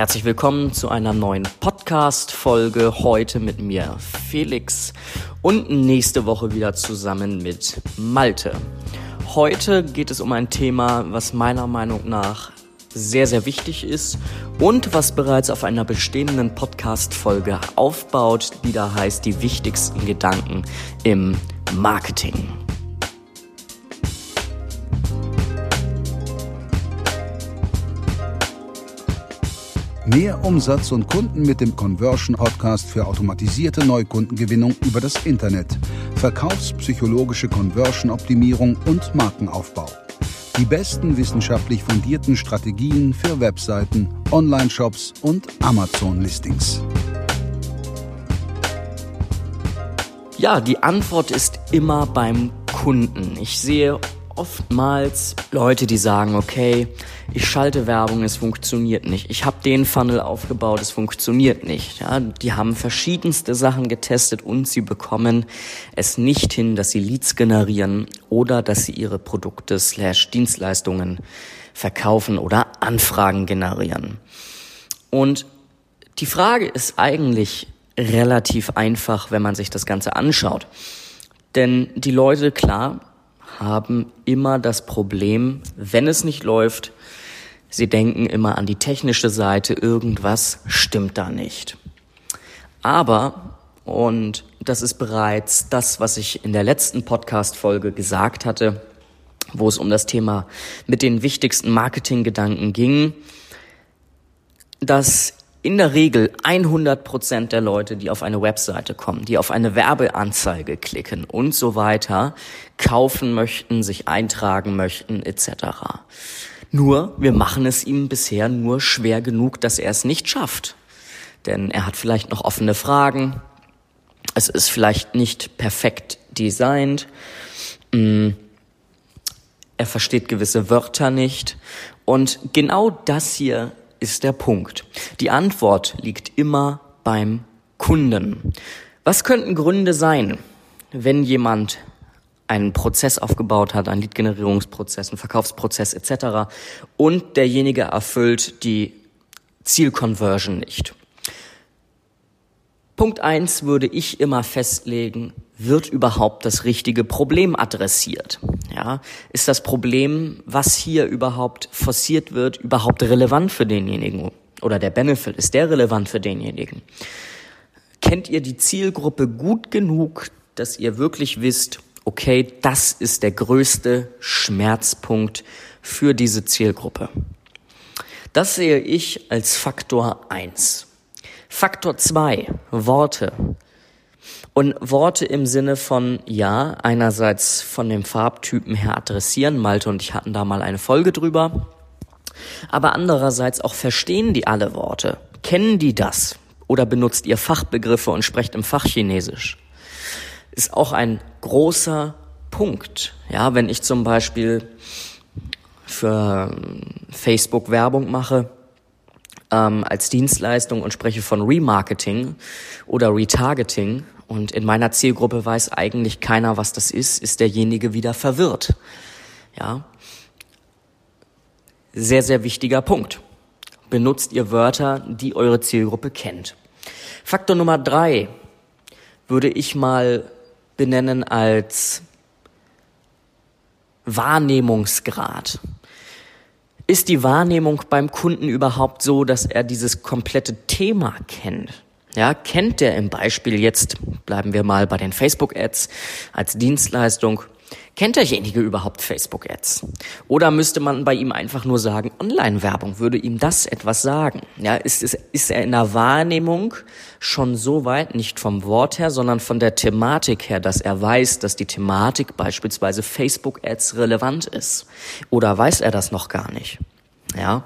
Herzlich willkommen zu einer neuen Podcast-Folge. Heute mit mir Felix und nächste Woche wieder zusammen mit Malte. Heute geht es um ein Thema, was meiner Meinung nach sehr, sehr wichtig ist und was bereits auf einer bestehenden Podcast-Folge aufbaut, die da heißt die wichtigsten Gedanken im Marketing. Mehr Umsatz und Kunden mit dem Conversion Podcast für automatisierte Neukundengewinnung über das Internet, verkaufspsychologische Conversion-Optimierung und Markenaufbau. Die besten wissenschaftlich fundierten Strategien für Webseiten, Online-Shops und Amazon-Listings. Ja, die Antwort ist immer beim Kunden. Ich sehe oftmals Leute, die sagen, okay, ich schalte Werbung, es funktioniert nicht. Ich habe den Funnel aufgebaut, es funktioniert nicht. Ja, die haben verschiedenste Sachen getestet und sie bekommen es nicht hin, dass sie Leads generieren oder dass sie ihre Produkte slash Dienstleistungen verkaufen oder Anfragen generieren. Und die Frage ist eigentlich relativ einfach, wenn man sich das Ganze anschaut. Denn die Leute, klar, haben immer das Problem, wenn es nicht läuft, sie denken immer an die technische Seite, irgendwas stimmt da nicht. Aber, und das ist bereits das, was ich in der letzten Podcast-Folge gesagt hatte, wo es um das Thema mit den wichtigsten Marketinggedanken ging, dass in der Regel 100% der Leute, die auf eine Webseite kommen, die auf eine Werbeanzeige klicken und so weiter, kaufen möchten, sich eintragen möchten etc. Nur, wir machen es ihm bisher nur schwer genug, dass er es nicht schafft. Denn er hat vielleicht noch offene Fragen, es ist vielleicht nicht perfekt designt, mm, er versteht gewisse Wörter nicht und genau das hier ist der Punkt. Die Antwort liegt immer beim Kunden. Was könnten Gründe sein, wenn jemand einen Prozess aufgebaut hat, einen Lead-Generierungsprozess, einen Verkaufsprozess etc. und derjenige erfüllt die Zielconversion nicht? Punkt eins würde ich immer festlegen, wird überhaupt das richtige Problem adressiert? Ja, ist das Problem, was hier überhaupt forciert wird, überhaupt relevant für denjenigen? Oder der Benefit, ist der relevant für denjenigen? Kennt ihr die Zielgruppe gut genug, dass ihr wirklich wisst, okay, das ist der größte Schmerzpunkt für diese Zielgruppe? Das sehe ich als Faktor eins. Faktor zwei Worte. Und Worte im Sinne von, ja, einerseits von dem Farbtypen her adressieren, Malte und ich hatten da mal eine Folge drüber, aber andererseits auch verstehen die alle Worte. Kennen die das? Oder benutzt ihr Fachbegriffe und sprecht im Fachchinesisch? Ist auch ein großer Punkt. Ja, wenn ich zum Beispiel für Facebook Werbung mache, ähm, als Dienstleistung und spreche von Remarketing oder Retargeting und in meiner Zielgruppe weiß eigentlich keiner, was das ist, ist derjenige wieder verwirrt. Ja. Sehr, sehr wichtiger Punkt. Benutzt ihr Wörter, die eure Zielgruppe kennt. Faktor Nummer drei würde ich mal benennen als Wahrnehmungsgrad. Ist die Wahrnehmung beim Kunden überhaupt so, dass er dieses komplette Thema kennt? Ja, kennt der im Beispiel jetzt, bleiben wir mal bei den Facebook-Ads als Dienstleistung, kennt derjenige überhaupt Facebook-Ads? Oder müsste man bei ihm einfach nur sagen, Online-Werbung, würde ihm das etwas sagen? Ja, ist, ist, ist er in der Wahrnehmung schon so weit, nicht vom Wort her, sondern von der Thematik her, dass er weiß, dass die Thematik beispielsweise Facebook-Ads relevant ist? Oder weiß er das noch gar nicht? Ja,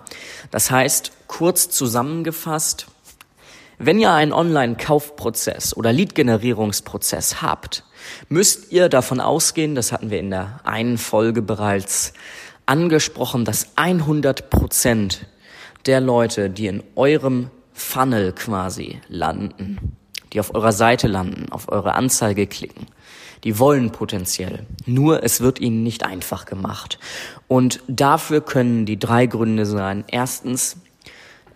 das heißt, kurz zusammengefasst, wenn ihr einen Online-Kaufprozess oder Lead-Generierungsprozess habt, müsst ihr davon ausgehen, das hatten wir in der einen Folge bereits angesprochen, dass 100 Prozent der Leute, die in eurem Funnel quasi landen, die auf eurer Seite landen, auf eure Anzeige klicken, die wollen potenziell. Nur es wird ihnen nicht einfach gemacht. Und dafür können die drei Gründe sein. Erstens,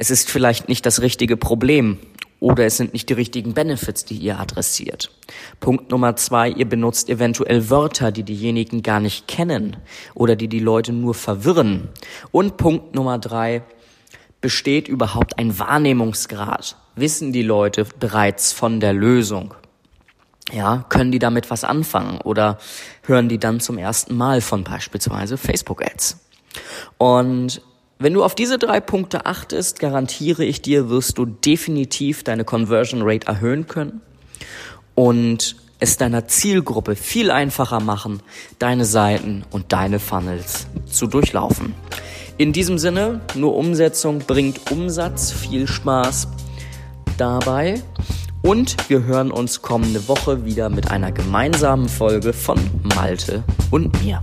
Es ist vielleicht nicht das richtige Problem oder es sind nicht die richtigen Benefits, die ihr adressiert. Punkt Nummer zwei, ihr benutzt eventuell Wörter, die diejenigen gar nicht kennen oder die die Leute nur verwirren. Und Punkt Nummer drei, besteht überhaupt ein Wahrnehmungsgrad? Wissen die Leute bereits von der Lösung? Ja, können die damit was anfangen oder hören die dann zum ersten Mal von beispielsweise Facebook Ads? Und wenn du auf diese drei Punkte achtest, garantiere ich dir, wirst du definitiv deine Conversion Rate erhöhen können und es deiner Zielgruppe viel einfacher machen, deine Seiten und deine Funnels zu durchlaufen. In diesem Sinne, nur Umsetzung bringt Umsatz. Viel Spaß dabei. Und wir hören uns kommende Woche wieder mit einer gemeinsamen Folge von Malte und mir.